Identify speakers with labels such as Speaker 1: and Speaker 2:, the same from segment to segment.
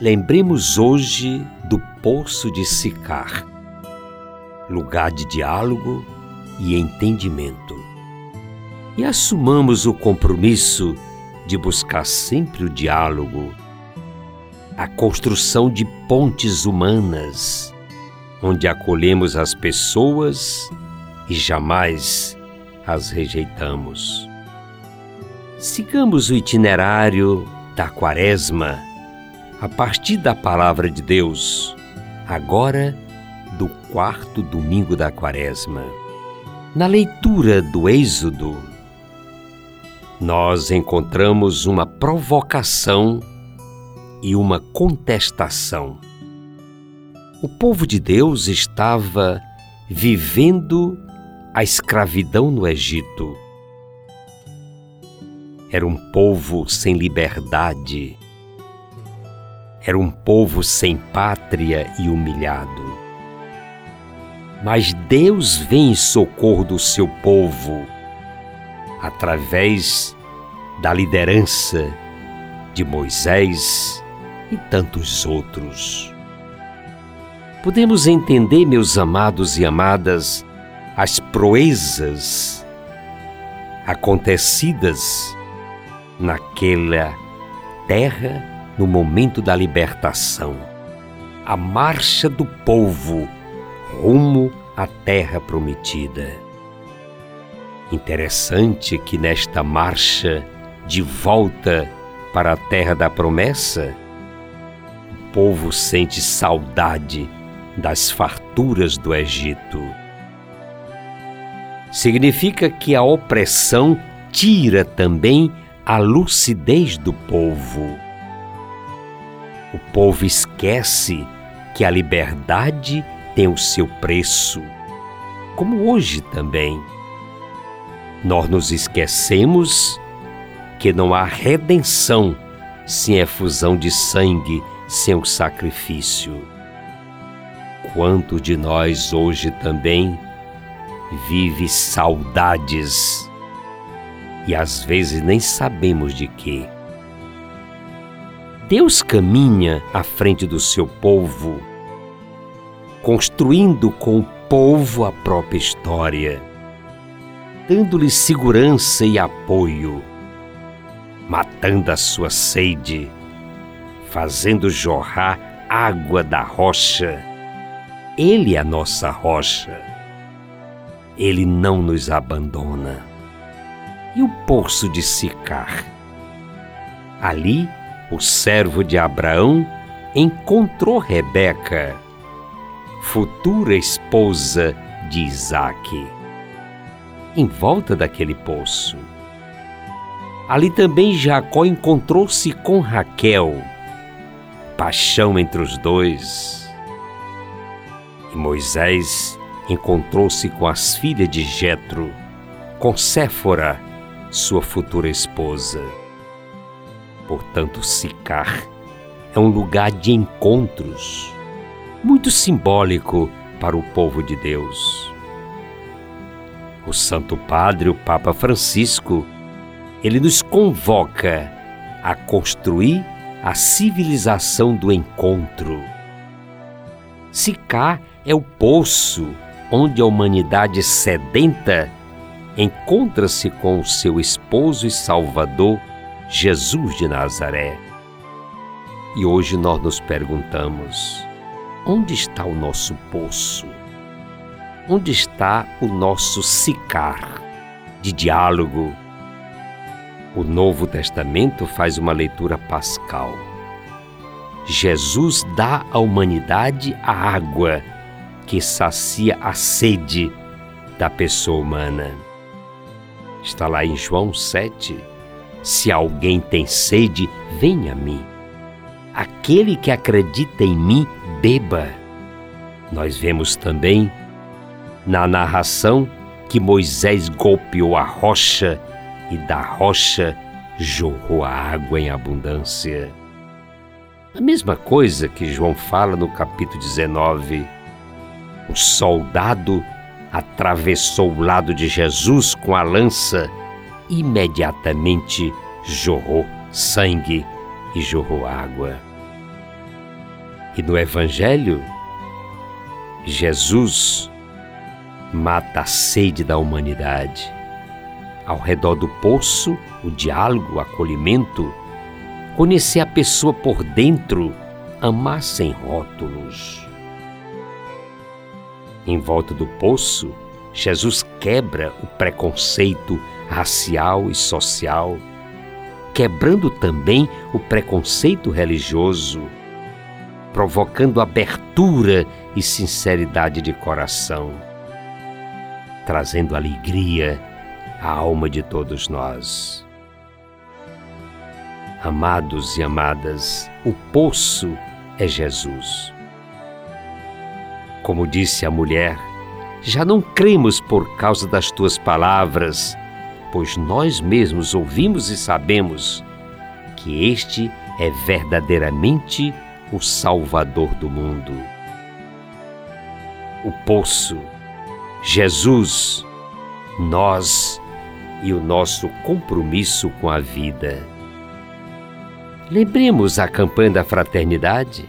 Speaker 1: lembremos hoje do Poço de Sicar, lugar de diálogo e entendimento. E assumamos o compromisso de buscar sempre o diálogo, a construção de pontes humanas, onde acolhemos as pessoas e jamais as rejeitamos. Sigamos o itinerário da Quaresma a partir da Palavra de Deus, agora do quarto domingo da Quaresma. Na leitura do Êxodo, nós encontramos uma provocação e uma contestação. O povo de Deus estava vivendo a escravidão no Egito era um povo sem liberdade. Era um povo sem pátria e humilhado. Mas Deus vem em socorro do seu povo através da liderança de Moisés e tantos outros. Podemos entender, meus amados e amadas, as proezas acontecidas naquela terra no momento da libertação. A marcha do povo rumo à terra prometida. Interessante que nesta marcha de volta para a terra da promessa, o povo sente saudade das farturas do Egito. Significa que a opressão tira também a lucidez do povo. O povo esquece que a liberdade tem o seu preço, como hoje também. Nós nos esquecemos que não há redenção sem efusão de sangue, sem o sacrifício. Quanto de nós hoje também vive saudades e às vezes nem sabemos de quê. Deus caminha à frente do seu povo, construindo com o povo a própria história, dando-lhe segurança e apoio, matando a sua sede, fazendo jorrar água da rocha. Ele é a nossa rocha. Ele não nos abandona e o poço de Sicar. Ali, o servo de Abraão encontrou Rebeca, futura esposa de Isaque, em volta daquele poço. Ali também Jacó encontrou-se com Raquel, paixão entre os dois. E Moisés encontrou-se com as filhas de Jetro, com Séfora, sua futura esposa. Portanto, Sicar é um lugar de encontros, muito simbólico para o povo de Deus. O Santo Padre, o Papa Francisco, ele nos convoca a construir a civilização do encontro. Sicar é o poço onde a humanidade sedenta encontra-se com o seu esposo e Salvador, Jesus de Nazaré. E hoje nós nos perguntamos: onde está o nosso poço? Onde está o nosso sicar de diálogo? O Novo Testamento faz uma leitura pascal. Jesus dá à humanidade a água que sacia a sede da pessoa humana. Está lá em João 7, Se alguém tem sede, venha a mim. Aquele que acredita em mim, beba. Nós vemos também na narração que Moisés golpeou a rocha e da rocha jorrou a água em abundância. A mesma coisa que João fala no capítulo 19. O soldado atravessou o lado de Jesus com a lança imediatamente jorrou sangue e jorrou água. E no Evangelho, Jesus mata a sede da humanidade. Ao redor do poço, o diálogo, o acolhimento, conhecer a pessoa por dentro, amar sem rótulos. Em volta do poço, Jesus quebra o preconceito racial e social, quebrando também o preconceito religioso, provocando abertura e sinceridade de coração, trazendo alegria à alma de todos nós. Amados e amadas, o poço é Jesus. Como disse a mulher, já não cremos por causa das tuas palavras, pois nós mesmos ouvimos e sabemos que este é verdadeiramente o Salvador do mundo. O poço, Jesus, nós e o nosso compromisso com a vida. Lembremos a campanha da fraternidade.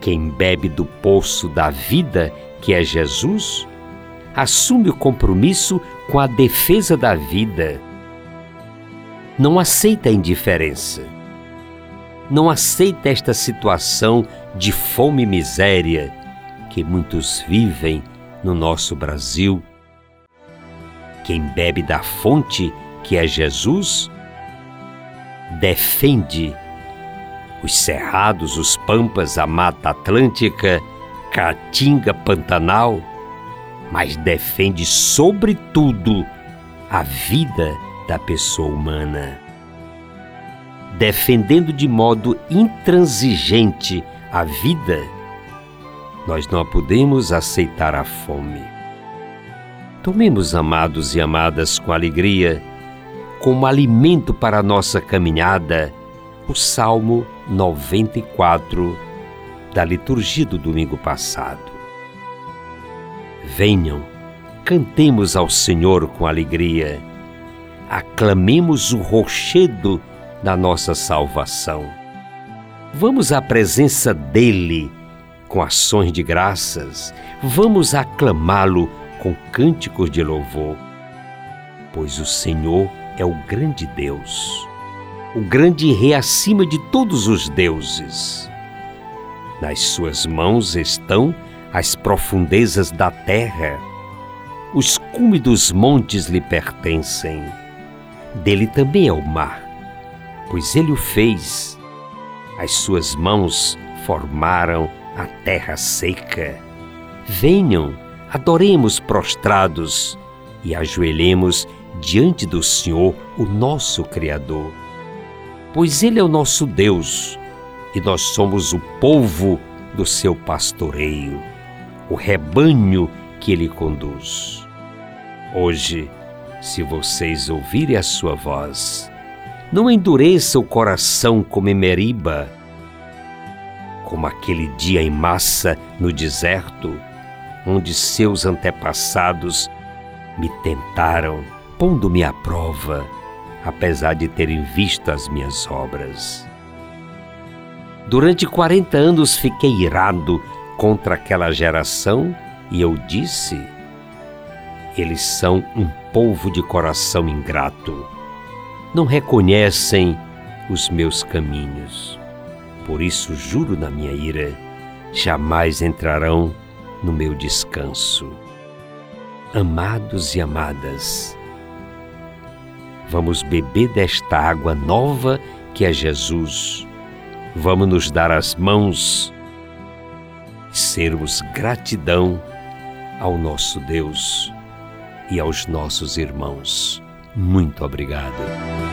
Speaker 1: Quem bebe do poço da vida, que é Jesus, assume o compromisso com a defesa da vida. Não aceita a indiferença. Não aceita esta situação de fome e miséria que muitos vivem no nosso Brasil. Quem bebe da fonte, que é Jesus, defende os cerrados, os pampas, a Mata Atlântica, Caatinga, Pantanal, mas defende, sobretudo, a vida da pessoa humana. Defendendo de modo intransigente a vida, nós não podemos aceitar a fome. Tomemos, amados e amadas, com alegria, como alimento para a nossa caminhada, o Salmo 94 da liturgia do domingo passado. Venham, cantemos ao Senhor com alegria, aclamemos o rochedo da nossa salvação. Vamos à presença dEle com ações de graças, vamos aclamá-lo com cânticos de louvor, pois o Senhor é o grande Deus, o grande Rei acima de todos os deuses. Nas suas mãos estão as profundezas da terra. Os cumes dos montes lhe pertencem. Dele também é o mar, pois ele o fez. As suas mãos formaram a terra seca. Venham, adoremos prostrados e ajoelhemos diante do Senhor, o nosso Criador. Pois Ele é o nosso Deus e nós somos o povo do seu pastoreio o rebanho que ele conduz. Hoje, se vocês ouvirem a sua voz, não endureça o coração como Meriba, como aquele dia em massa no deserto, onde seus antepassados me tentaram, pondo-me à prova, apesar de terem visto as minhas obras. Durante quarenta anos fiquei irado contra aquela geração e eu disse: eles são um povo de coração ingrato, não reconhecem os meus caminhos. Por isso juro na minha ira, jamais entrarão no meu descanso. Amados e amadas, vamos beber desta água nova que é Jesus. Vamos nos dar as mãos sermos gratidão ao nosso Deus e aos nossos irmãos. Muito obrigado.